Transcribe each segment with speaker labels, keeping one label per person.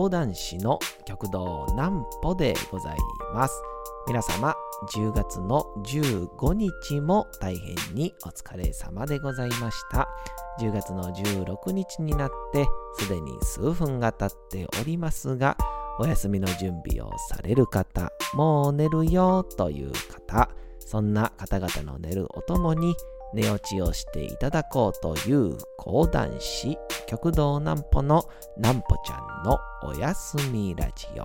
Speaker 1: 講談師の極道南歩でございます。皆様10月の15日も大変にお疲れ様でございました。10月の16日になってすでに数分が経っておりますがお休みの準備をされる方もう寝るよという方そんな方々の寝るおともに寝落ちをしていただこうという講談師極道南歩の南歩ちゃんのおやすみラジオ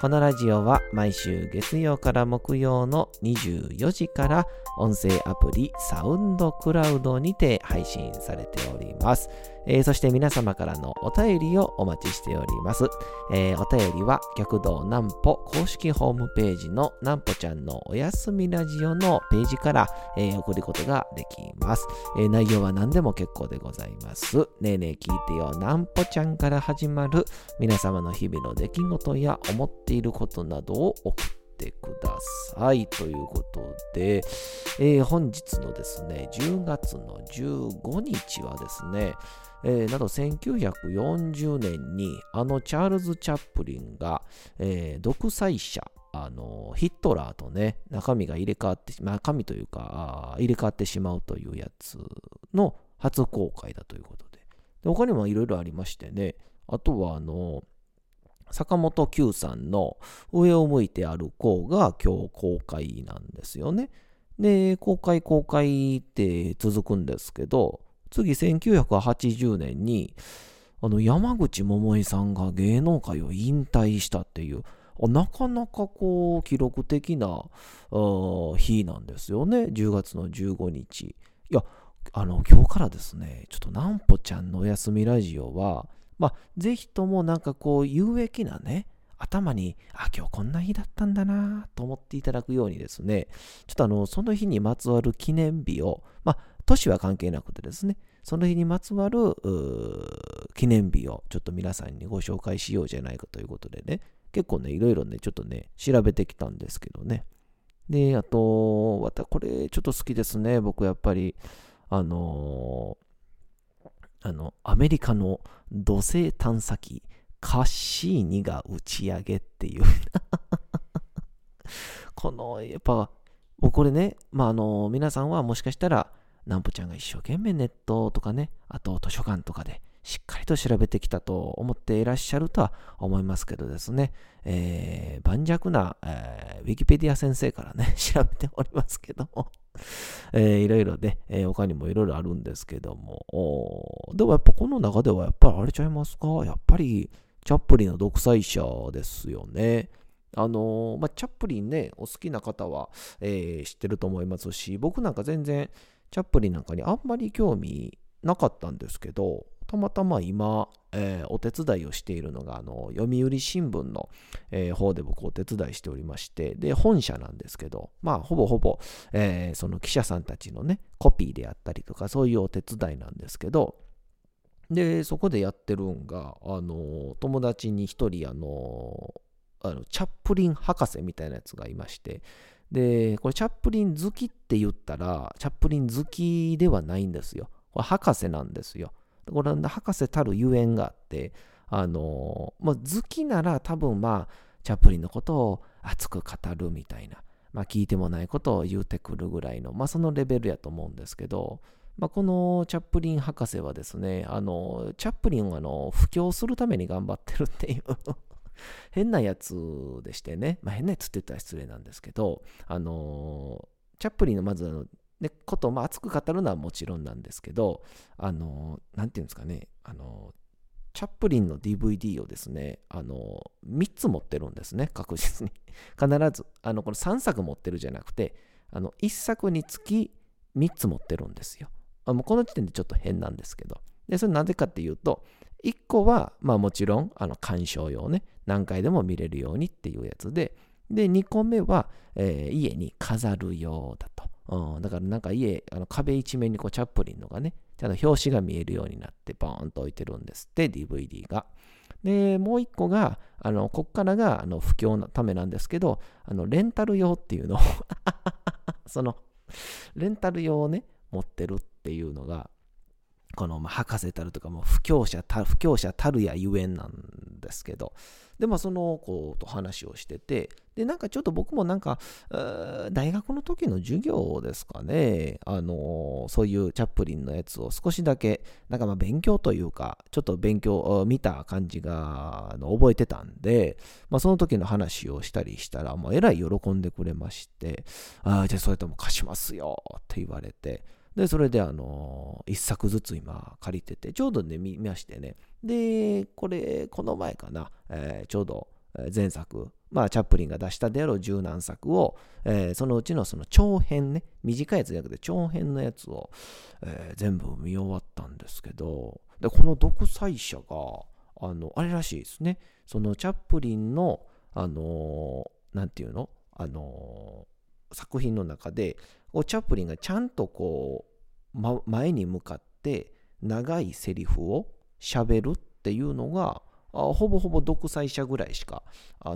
Speaker 1: このラジオは毎週月曜から木曜の24時から音声アプリサウンドクラウドにて配信されております。えー、そして皆様からのお便りをお待ちしております。えー、お便りは逆道南歩公式ホームページの南歩ちゃんのおやすみラジオのページから、えー、送ることができます、え内容は何でも結構でございます。ねえねえ聞いてよ南歩ちゃんから始まる皆様の日々の出来事や思っていることなどを送っててください。ということで、えー、本日のですね、10月の15日はですね、えー、など1940年にあのチャールズ・チャップリンが、えー、独裁者、あのヒットラーとね、中身が入れ替わって、中身というか、入れ替わってしまうというやつの初公開だということで。で他にもいろいろありましてね、あとはあの、坂本九さんの上を向いて歩こうが今日公開なんですよね。で、公開公開って続くんですけど、次1980年にあの山口百恵さんが芸能界を引退したっていうなかなかこう記録的な日なんですよね。10月の15日。いやあの今日からですねちょっとなんぽちゃんのおやすみラジオはまあ、ぜひともなんかこう有益なね、頭に、あ、今日こんな日だったんだなと思っていただくようにですね、ちょっとあの、その日にまつわる記念日を、まあ、年は関係なくてですね、その日にまつわる記念日をちょっと皆さんにご紹介しようじゃないかということでね、結構ね、いろいろね、ちょっとね、調べてきたんですけどね。で、あと、またこれちょっと好きですね、僕やっぱり。あのあの、アメリカの土星探査機カッシーニが打ち上げっていう この、やっぱ、これね、まあ、あの、皆さんはもしかしたら、なんぽちゃんが一生懸命ネットとかね、あと図書館とかでしっかりと調べてきたと思っていらっしゃるとは思いますけどですね、えー、盤石な、えー、ウィキペディア先生からね、調べておりますけども。えー、いろいろね、えー、他にもいろいろあるんですけども、でもやっぱこの中ではやっぱりあれちゃいますか？やっぱりチャップリンの独裁者ですよね。あのー、まあ、チャップリンね、お好きな方は、えー、知ってると思いますし、僕なんか全然チャップリンなんかにあんまり興味なかったんですけど、たまたま今、えー、お手伝いをしているのが、あの、読売新聞の、えー、方で僕お手伝いしておりまして、で、本社なんですけど、まあ、ほぼほぼ、えー、その記者さんたちのね、コピーであったりとか、そういうお手伝いなんですけど、で、そこでやってるんが、あの、友達に一人、あの、あのチャップリン博士みたいなやつがいまして、で、これチャップリン好きって言ったら、チャップリン好きではないんですよ。これ博士なんですよ。これ博士たるゆえんがあって、あのまあ、好きなら多分まあ、チャップリンのことを熱く語るみたいな、まあ、聞いてもないことを言うてくるぐらいの、まあ、そのレベルやと思うんですけど、まあ、このチャップリン博士はですね、あの、チャップリンをあの布教するために頑張ってるっていう変なやつでしてね、まあ、変なやつって言ったら失礼なんですけど、あの、チャップリンのまずあのでことを熱く語るのはもちろんなんですけど、あの、なんていうんですかね、あの、チャップリンの DVD をですね、あの、3つ持ってるんですね、確実に。必ず、あの、この3作持ってるじゃなくて、あの、1作につき3つ持ってるんですよ。あもうこの時点でちょっと変なんですけど。で、それなぜかっていうと、1個は、まあもちろん、あの、鑑賞用ね、何回でも見れるようにっていうやつで、で、2個目は、えー、家に飾る用だと。うん、だからなんか家、あの壁一面にこうチャップリンのがね、ちゃんと表紙が見えるようになってボーンと置いてるんですって、DVD が。で、もう一個が、あの、こっからが、あの、不況のためなんですけど、あの、レンタル用っていうのを その、レンタル用をね、持ってるっていうのが、この、まあ、博士たるとか、もう、不況者た、不況者たるやゆえんなんですけど、で、まあ、その子と話をしてて、で、なんかちょっと僕もなんか、大学の時の授業ですかね、あの、そういうチャップリンのやつを少しだけ、なんかまあ勉強というか、ちょっと勉強、見た感じが覚えてたんで、まあ、その時の話をしたりしたら、もうえらい喜んでくれまして、ああ、じゃあそれとも貸しますよって言われて、で、それであの、一作ずつ今借りてて、ちょうどね、見ましてね。で、これ、この前かな、えー、ちょうど前作、まあ、チャップリンが出したであろう十何作を、えー、そのうちのその長編ね、短いやつじゃなくて長編のやつを、えー、全部見終わったんですけど、で、この独裁者が、あの、あれらしいですね。そのチャップリンの、あのー、なんていうの？あの作品の中でチャップリンがちゃんとこう、ま、前に向かって長いセリフをしゃべるっていうのがほぼほぼ独裁者ぐらいしか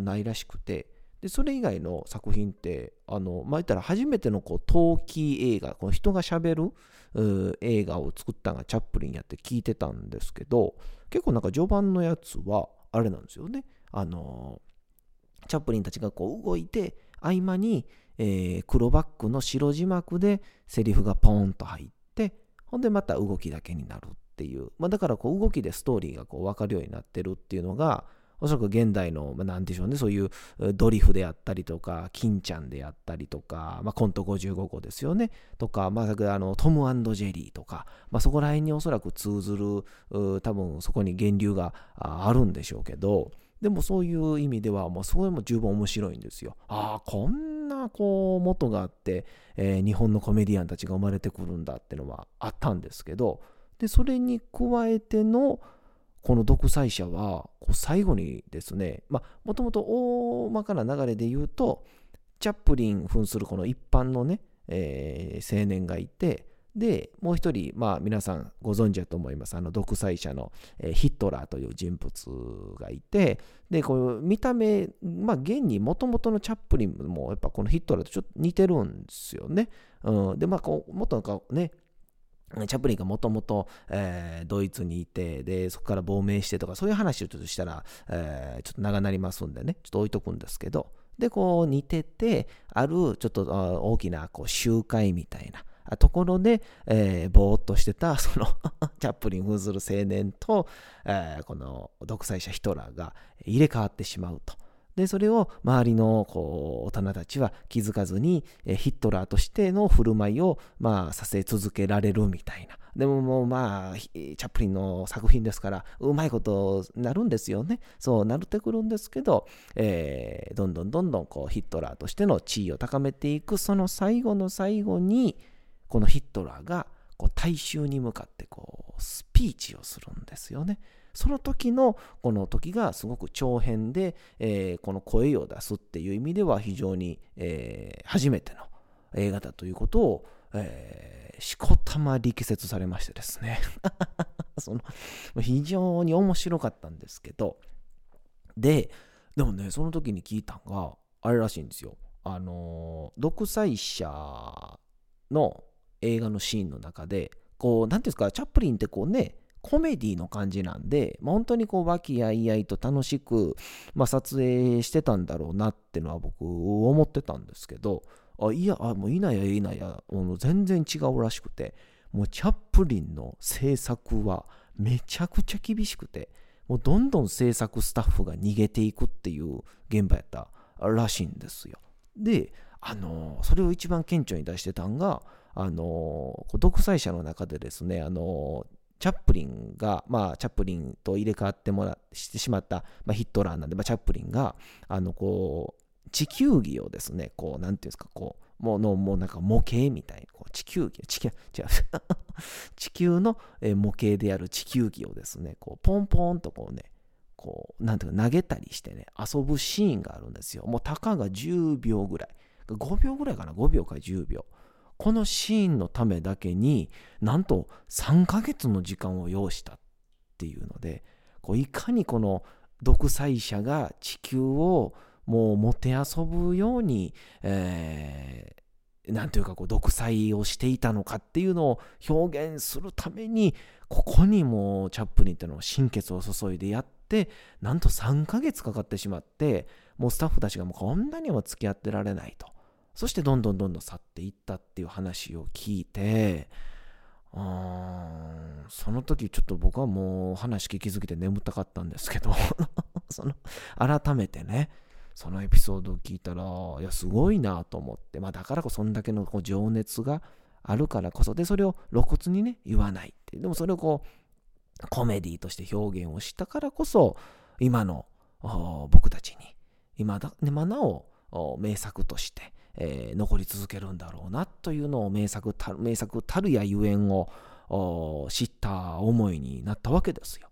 Speaker 1: ないらしくて。でそれ以外の作品ってあの前言ったら初めてのこう陶器映画この人がしゃべる映画を作ったのがチャップリンやって聞いてたんですけど結構なんか序盤のやつはあれなんですよね。あのチャップリンたちがこう動いて合間にえー、黒バックの白字幕でセリフがポーンと入って、ほんでまた動きだけになるていう。まあ、だからこう動きでストーリーがこう分かるようになってるっていうのが、おそらく現代の、まあ、なんでしょうね、そういうドリフであったりとか、金ちゃんであったりとか、まあ、コント55個ですよね、とか、まあ、あのトムジェリーとか、まあ、そこら辺におそらく通ずる、多分そこに源流があるんでしょうけど、でもそういう意味では、もうそれも十分面白いんですよ。ああ、こんなこう元があって、えー、日本のコメディアンたちが生まれてくるんだっていうのはあったんですけど、で、それに加えての、この独裁者は、最後にですね、まあ、もともと大まかな流れで言うと、チャップリン扮するこの一般のね、えー、青年がいて、で、もう一人、まあ皆さんご存知だと思います。あの独裁者の、えー、ヒットラーという人物がいて、で、こう見た目、まあ現にもともとのチャップリンもやっぱこのヒットラーとちょっと似てるんですよね。うん、で、まあこう、もっとなんかね、チャップリンがもともとドイツにいて、で、そこから亡命してとか、そういう話をちょっとしたら、えー、ちょっと長なりますんでね、ちょっと置いとくんですけど、で、こう似てて、あるちょっと大きなこう集会みたいな、ところで、えー、ぼーっとしてた、そのチャップリン扮する青年と、えー、この独裁者ヒトラーが入れ替わってしまうと。で、それを周りのこう大人たちは気づかずに、え、ヒットラーとしての振る舞いを、まあ、させ続けられるみたいな。でももうまあ、チャップリンの作品ですから、うまいことなるんですよね。そうなるってくるんですけど、えー、どんどんどんどんこうヒットラーとしての地位を高めていく、その最後の最後に、このヒットラーがこう大衆に向かってこうスピーチをするんですよね。その時のこの時がすごく長編で、えー、この声を出すっていう意味では非常に、えー、初めての映画だということを、えー、しこたま力説されましてですね。その非常に面白かったんですけど。ででもねその時に聞いたのがあれらしいんですよ。あの独裁者の映画のシーンの中で、こう、なんていうんですか、チャップリンってこうね、コメディの感じなんで、まあ、本当にこう、和気あいあいと楽しく、まあ、撮影してたんだろうなってのは僕、思ってたんですけど、あいや、あもういないやいないや、もう全然違うらしくて、もうチャップリンの制作はめちゃくちゃ厳しくて、もうどんどん制作スタッフが逃げていくっていう現場やったらしいんですよ。で、あのそれを一番顕著に出してたんが、あの独裁者の中でですね、あのチャップリンが、まあ、チャップリンと入れ替わってもらしてしまった、まあ、ヒットラーなんで、まあ、チャップリンが、あの、こう、地球儀をですね、こう、なんていうんですか、こう、もうの、もうなんか模型みたいな、こう地球儀、地球、違う、地球の模型である地球儀をですね、こう、ポンポンとこうね、こう、なんていうか、投げたりしてね、遊ぶシーンがあるんですよ。もう、たかが10秒ぐらい。5秒ぐらいかな、5秒か10秒。このシーンのためだけになんと3ヶ月の時間を要したっていうのでこういかにこの独裁者が地球をもうもてあそぶように、えー、なんというかこう独裁をしていたのかっていうのを表現するためにここにもうチャップリンっていうのを心血を注いでやっってなんと3ヶ月かかってしまってもうスタッフたちがもうこんなにも付き合ってられないと。そしてどんどんどんどん去っていったっていう話を聞いてうんその時ちょっと僕はもう話聞きすぎて眠たかったんですけど その改めてねそのエピソードを聞いたらいやすごいなと思って、まあ、だからこそそんだけのこう情熱があるからこそでそれを露骨にね言わないってでもそれをこうコメディとして表現をしたからこそ今の僕たちに今だ、ね、まなお名作としてえー、残り続けるんだろうなというのを名作た名作たるやゆえんを知った思いになったわけですよ。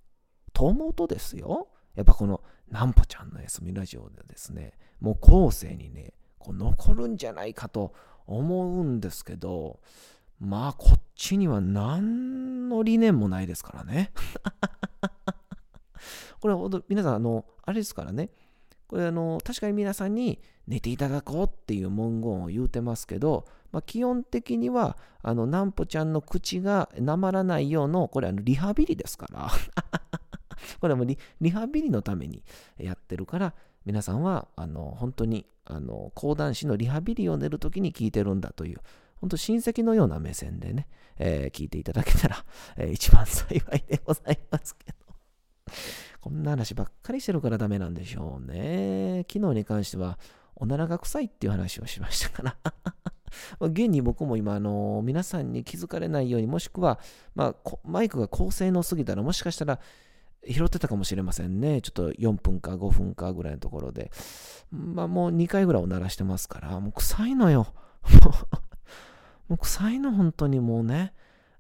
Speaker 1: と思うとですよ、やっぱこのなんぽちゃんの休みラジオでですね、もう後世にね、こう残るんじゃないかと思うんですけど、まあこっちには何の理念もないですからね。これ皆さん、あの、あれですからね、これあの、確かに皆さんに寝ていただこうっていう文言を言うてますけど、まあ、基本的には、あの、なんぽちゃんの口がなまらないような、これあの、リハビリですから。これもリリハビリのためにやってるから、皆さんは、あの、本当に、あの、講談師のリハビリを寝るときに聞いてるんだという、本当親戚のような目線でね、えー、聞いていただけたら、えー、一番幸いでございますけど。こんな話ばっかりしてるからダメなんでしょうね。昨日に関しては、おならが臭いっていう話をしましたから 現に僕も今、あの皆さんに気づかれないように、もしくは、まあ、マイクが高性能すぎたら、もしかしたら拾ってたかもしれませんね。ちょっと4分か5分かぐらいのところで。まあ、もう2回ぐらいおならしてますから、もう臭いのよ。もう臭いの、本当にもうね。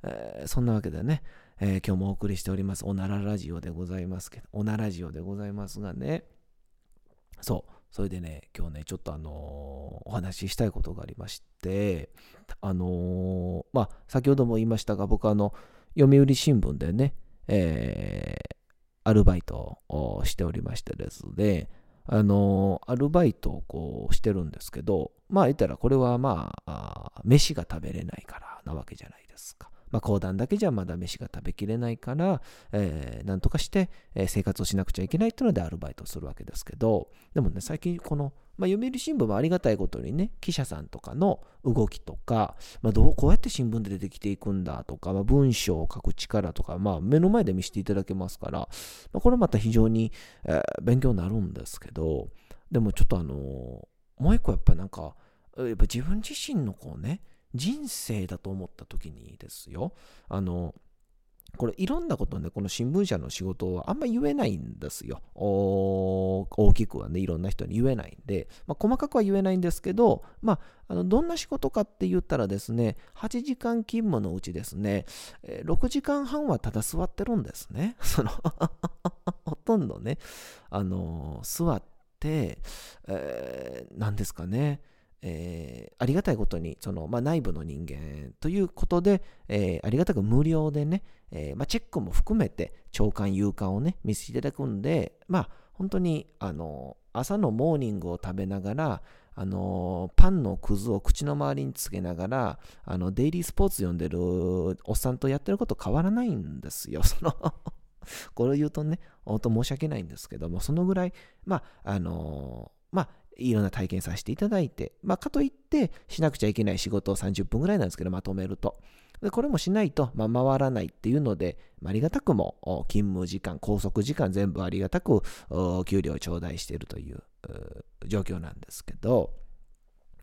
Speaker 1: えー、そんなわけでね。えー、今日もお送りしております、おならラジオでございますけど、おなラジオでございますがね、そう、それでね、今日ね、ちょっとあのー、お話ししたいことがありまして、あのー、まあ、先ほども言いましたが、僕あの、読売新聞でね、えー、アルバイトをしておりましてですね、あのアルバイトをこうしてるんですけど、まあ言ったらこれはまあ、飯が食べれないからなわけじゃないですか。まあ、講談だけじゃまだ飯が食べきれないから、えー、なんとかして、え生活をしなくちゃいけないっていうのでアルバイトをするわけですけど、でもね、最近この、まあ、読売新聞もありがたいことにね、記者さんとかの動きとか、まあ、どうこうやって新聞で出てきていくんだとか、まあ、文章を書く力とか、まあ、目の前で見せていただけますから、まあ、これまた非常に、えー、勉強になるんですけど、でもちょっとあのー、もう一個やっぱなんか、やっぱ自分自身のこうね、人生だと思った時にですよ、あの、これいろんなことね、この新聞社の仕事はあんま言えないんですよ。大きくはね、いろんな人に言えないんで、まあ、細かくは言えないんですけど、まあ、あのどんな仕事かって言ったらですね、8時間勤務のうちですね、6時間半はただ座ってるんですね。そのほとんどね、あの座って、えー、何ですかね、えー、ありがたいことに、その、まあ、内部の人間ということで、えー、ありがたく無料でね、えー、まあ、チェックも含めて、長官、夕刊をね、見せていただくんで、まあ、本当に、あの、朝のモーニングを食べながら、あの、パンのくずを口の周りにつけながら、あの、デイリースポーツ読んでるおっさんとやってること変わらないんですよ。そのこれを言うとね、本当申し訳ないんですけども、そのぐらい、まあ、あのまあ、いろんな体験させていただいて、まあ、かといってしなくちゃいけない仕事を30分ぐらいなんですけど、まとめると。でこれもしないと、まあ、回らないっていうので、まあ、りがたくも勤務時間、拘束時間全部ありがたく給料を頂戴しているという状況なんですけど、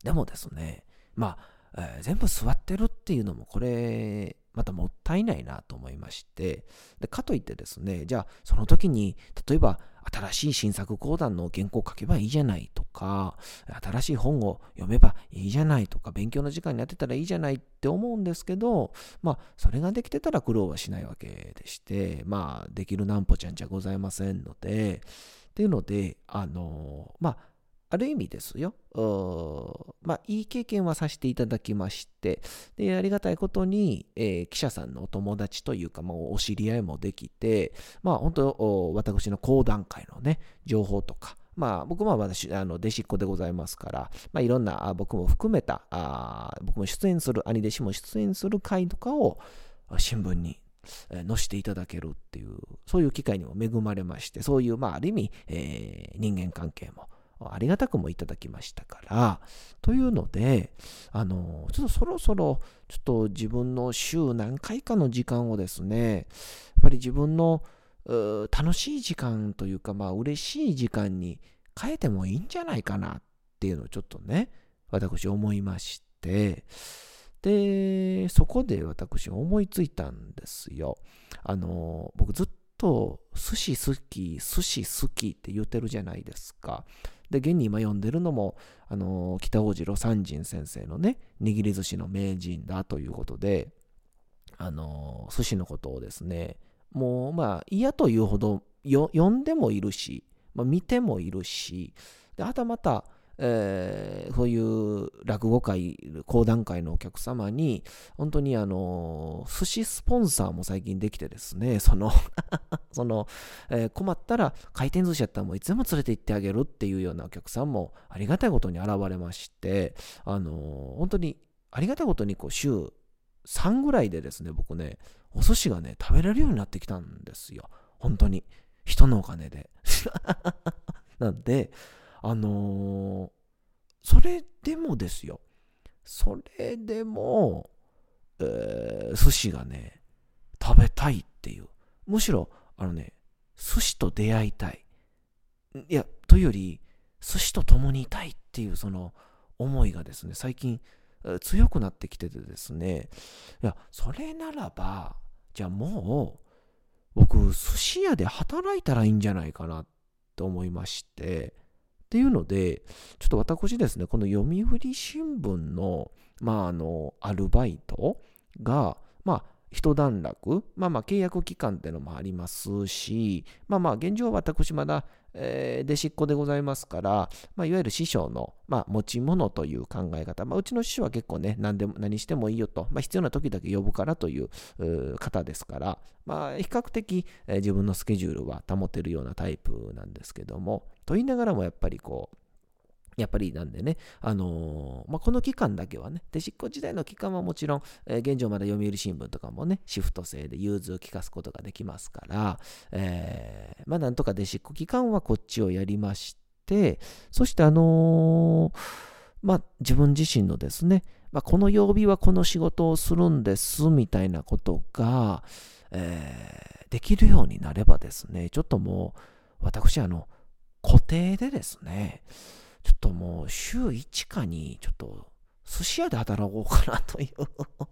Speaker 1: でもですね、まあ、えー、全部座ってるっていうのもこれまたもったいないなと思いまして、でかといってですね、じゃあその時に、例えば新しい新作講談の原稿を書けばいいじゃないとか、新しい本を読めばいいじゃないとか、勉強の時間になってたらいいじゃないって思うんですけど、まあ、それができてたら苦労はしないわけでして、まあ、できるなんぽちゃんじゃございませんので、っていうので、あの、まあ、ある意味ですよ。まあ、いい経験はさせていただきまして、で、ありがたいことに、えー、記者さんのお友達というか、もうお知り合いもできて、まあ、本当、私の講談会のね、情報とか、まあ、僕も私、あの、弟子っ子でございますから、まあ、いろんな、僕も含めた、あ僕も出演する、兄弟子も出演する会とかを、新聞にえー、乗していただけるっていう、そういう機会にも恵まれまして、そういう、まあ、ある意味、えー、人間関係も、ありがたくもいただきましたから、というので、あの、ちょっとそろそろ、ちょっと自分の週何回かの時間をですね、やっぱり自分の楽しい時間というか、まあ、嬉しい時間に変えてもいいんじゃないかなっていうのをちょっとね、私思いまして、で、そこで私思いついたんですよ。あの、僕ずっと寿司好き、寿司好きって言ってるじゃないですか。で、現に今読んでるのも、あの、北大路魯山人先生のね、握り寿司の名人だということで、あの、寿司のことをですね、もうまあ嫌というほど読んでもいるし、まあ、見てもいるし、であとはまた、えー、そういう落語会、講談会のお客様に、本当にあの、寿司スポンサーも最近できてですね、その その、えー、困ったら回転寿司やったらもういつでも連れて行ってあげるっていうようなお客さんもありがたいことに現れまして、あの、本当にありがたいことにこう週3ぐらいでですね、僕ね、お寿司がね、食べれるようになってきたんですよ。本当に。人のお金で。なんで、あのー、それでもですよ。それでも、えー、寿司がね、食べたいっていう。むしろ、あのね、寿司と出会いたい。いや、というより、寿司と共にいたいっていうその思いがですね、最近強くなってきててですね、いや、それならば、じゃあもう、僕、寿司屋で働いたらいいんじゃないかなと思いまして、っていうので、ちょっと私ですね、この読売新聞の、まあ、あの、アルバイトが、まあ、一段落、まあまあ契約期間っていうのもありますし、まあまあ現状は私まだ、えー、弟子っ子でございますから、まあ、いわゆる師匠の、まあ、持ち物という考え方、まあ、うちの師匠は結構ね、何でも何してもいいよと、まあ、必要な時だけ呼ぶからという方ですから、まあ、比較的、えー、自分のスケジュールは保てるようなタイプなんですけども、と言いながらもやっぱりこう、やっぱりなんでね、あのー、まあ、この期間だけはね、で、執行時代の期間はもちろん、えー、現状まだ読売新聞とかもね、シフト制で融通を利かすことができますから、えー、まあ、なんとかで執行期間はこっちをやりまして、そしてあのまあ、自分自身のですね、まあ、この曜日はこの仕事をするんですみたいなことが、えできるようになればですね、ちょっともう、私、あの、固定でですね、ちょっともう週1かにちょっと寿司屋で働こうかなという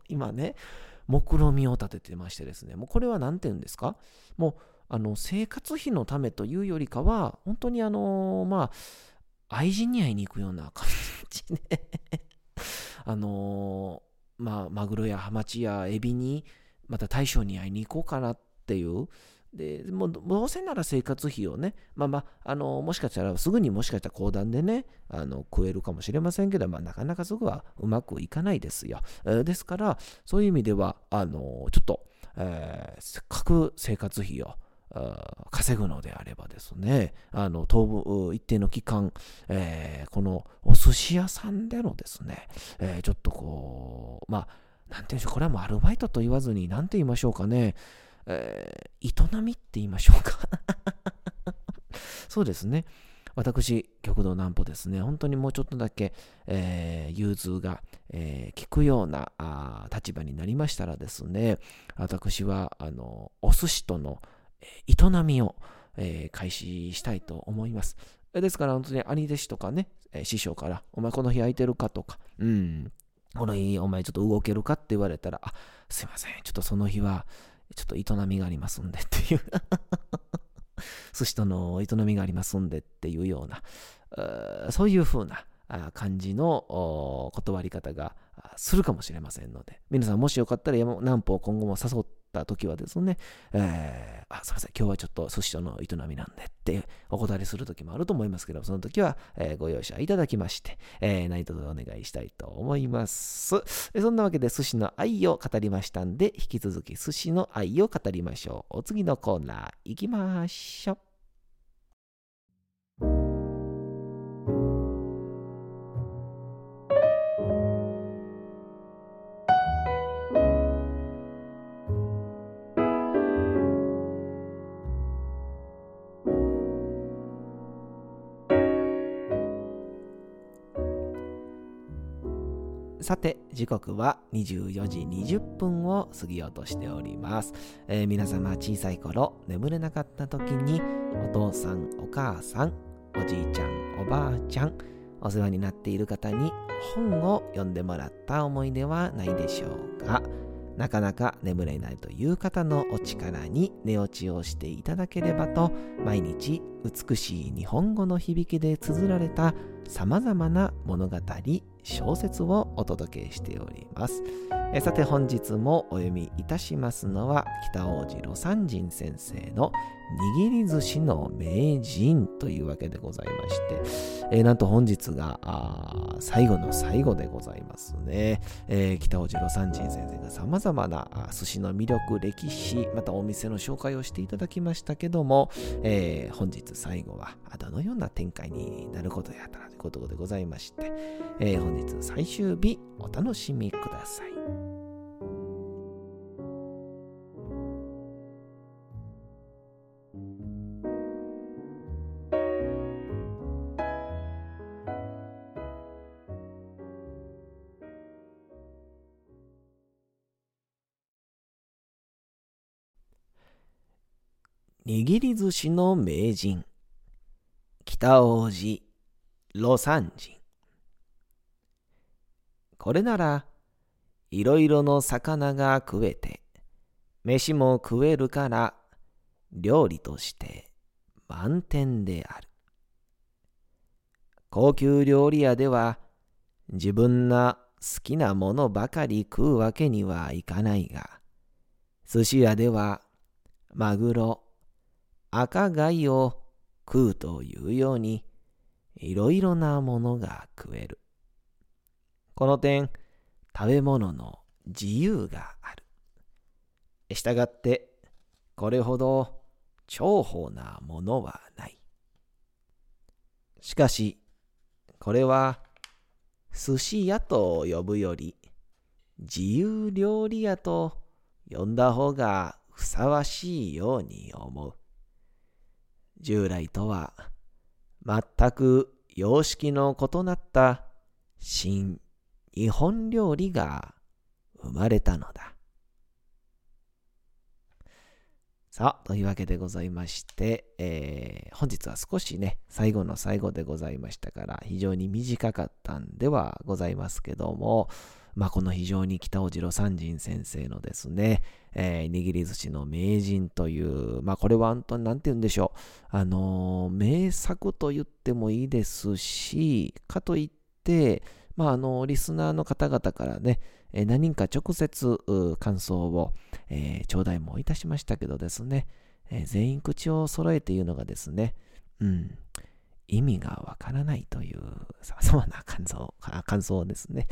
Speaker 1: 今ね、目論みを立ててましてですね、もうこれは何て言うんですか？もうあの生活費のためというよりかは、本当にあのまあ、愛人に会いに行くような感じで。あのまあ、マグロやハマチやエビに、また大将に会いに行こうかなっていう、で、もうどうせなら生活費をね、まあまあ、あの、もしかしたらすぐにもしかしたら講談でね、あの、食えるかもしれませんけど、まあなかなかすぐはうまくいかないですよ。えー、ですから、そういう意味では、あの、ちょっと、えー、せっかく生活費を、稼ぐのであればですね、あの、当分、一定の期間、えー、このお寿司屋さんでのですね、え、ちょっとこう、まあ、なんていうんでしょう、これはもうアルバイトと言わずに、なんて言いましょうかね、えー、営みって言いましょうか そうですね。私、極道南歩ですね、本当にもうちょっとだけ、えー、融通が、えー、効くようなあ立場になりましたらですね、私は、あの、お寿司との、営みを、えー、開始したいと思います。ですから、本当に兄弟子とかね、えー、師匠から、お前この日空いてるかとか、うん、この日お前ちょっと動けるかって言われたら、あ、すいません、ちょっとその日は、ちょっと営みがありますんでっていう。寿司との営みがありますんでっていうような、そういうふうな感じの断り方がするかもしれませんので、皆さんもしよかったら南方今後も誘ってた時はですね、えー、あ、すいません、今日はちょっと寿司との営みなんでってお断りする時もあると思いますけど、その時は、えー、ご容赦いただきまして、えー、何卒お願いしたいと思います。そんなわけで寿司の愛を語りましたんで、引き続き寿司の愛を語りましょう。お次のコーナー行きましょう。さて、時刻は24時20分を過ぎようとしております。えー、皆様小さい頃眠れなかった時にお父さん、お母さん、おじいちゃん、おばあちゃん、お世話になっている方に本を読んでもらった思い出はないでしょうか。なかなか眠れないという方のお力に寝落ちをしていただければと毎日美しい日本語の響きで綴られたさまざまな物語小説をお届けしております。えさて本日もお読みいたしますのは北王子魯山人先生の握り寿司の名人というわけでございまして、え、なんと本日が最後の最後でございますね。えー、北尾路魯山人先生が様々な寿司の魅力、歴史、またお店の紹介をしていただきましたけども、えー、本日最後はどのような展開になることやったらということでございまして、え本日最終日お楽しみください。握り寿司の名人、北王子、魯山人。これなら、いろいろの魚が食えて、飯も食えるから、料理として満点である。高級料理屋では、自分が好きなものばかり食うわけにはいかないが、寿司屋では、マグロ、赤貝を食うというように、いろいろなものが食える。この点、食べ物の自由がある。したがって、これほど重宝なものはない。しかし、これは寿司屋と呼ぶより、自由料理屋と呼んだ方がふさわしいように思う。従来とは全く様式の異なった新日本料理が生まれたのだ。さあ、というわけでございまして、えー、本日は少しね、最後の最後でございましたから、非常に短かったんではございますけども、まあ、この非常に北尾次郎三人先生のですね、えー、握り寿司の名人という、まあ、これは本当に何て言うんでしょう、あのー、名作と言ってもいいですし、かといって、まあ、あの、リスナーの方々からね、え何人か直接感想を、えー、頂戴もいたしましたけどですね、えー、全員口を揃えて言うのがですね、うん、意味がわからないという様々な感想感想をですね、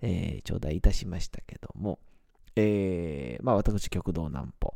Speaker 1: えー、頂戴いたしましたけども、えー、まあ私、極道南歩、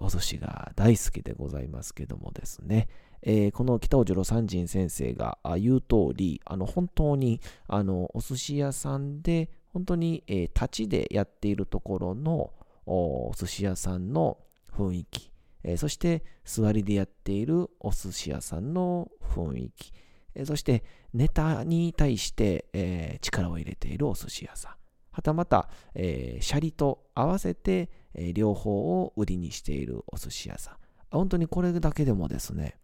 Speaker 1: お寿司が大好きでございますけどもですね、えー、この北尾次郎三人先生が言う通り、あの本当にあのお寿司屋さんで、本当に、えー、立ちでやっているところのお寿司屋さんの雰囲気、えー、そして座りでやっているお寿司屋さんの雰囲気、えー、そしてネタに対して、えー、力を入れているお寿司屋さん、はたまた、え、シャリと合わせて、え、両方を売りにしているお寿司屋さん。本当にこれだけでもですね、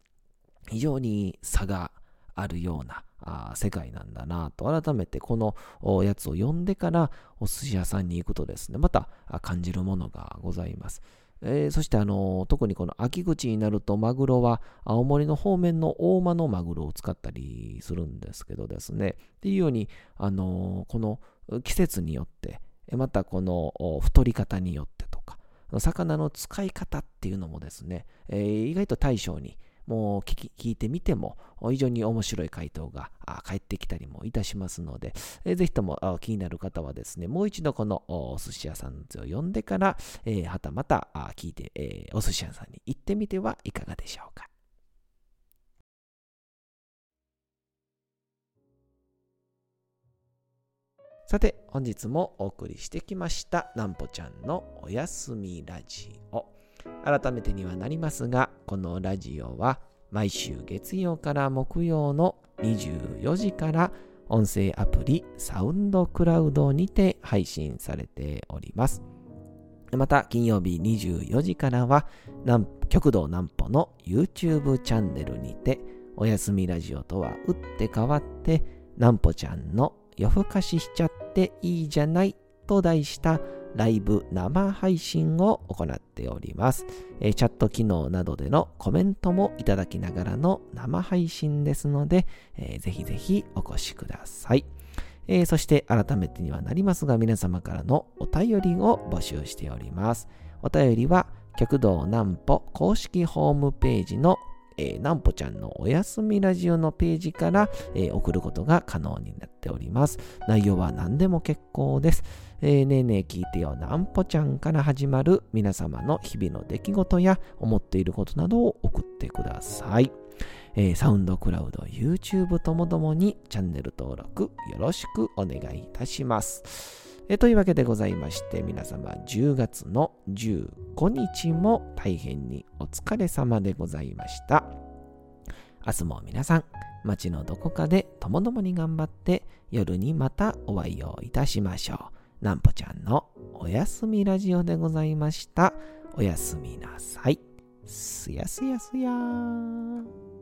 Speaker 1: 非常に差があるようなあ世界なんだなと改めてこのやつを読んでからお寿司屋さんに行くとですねまた感じるものがございます。えー、そしてあの特にこの秋口になるとマグロは青森の方面の大間のマグロを使ったりするんですけどですね。っていうようにあのこの季節によってまたこの太り方によってとか魚の使い方っていうのもですね、えー、意外と対象にもう聞き聞いてみても非常に面白い回答が返ってきたりもいたしますので、えー、ぜひとも気になる方はですね、もう一度このお寿司屋さんを読んでから、えー、はたまた聞いて、えー、お寿司屋さんに行ってみてはいかがでしょうか。さて、本日もお送りしてきました、なんぽちゃんのおやすみラジオ。改めてにはなりますが、このラジオは毎週月曜から木曜の24時から音声アプリサウンドクラウドにて配信されております。また、金曜日24時からは、極道南歩の YouTube チャンネルにて、おやすみラジオとは打って変わって、南歩ちゃんの夜更かししちゃっていいじゃないと題したライブ生配信を行っております。え、チャット機能などでのコメントもいただきながらの生配信ですので、えー、ぜひぜひお越しください。えー、そして改めてにはなりますが皆様からのお便りを募集しております。お便りは極道南歩公式ホームページのえー、なんぽちゃんのおやすみラジオのページから、えー、送ることが可能になっております。内容は何でも結構です。えー、ねえねえ聞いてよなんぽちゃんから始まる皆様の日々の出来事や思っていることなどを送ってください。えー、サウンドクラウド、YouTube ともどもにチャンネル登録よろしくお願いいたします。えというわけでございまして、皆様10月の15日も大変にお疲れ様でございました。明日も皆さん、街のどこかでともどもに頑張って夜にまたお会いをいたしましょう。なんぽちゃんのおやすみラジオでございました。おやすみなさい。すやすやすやー。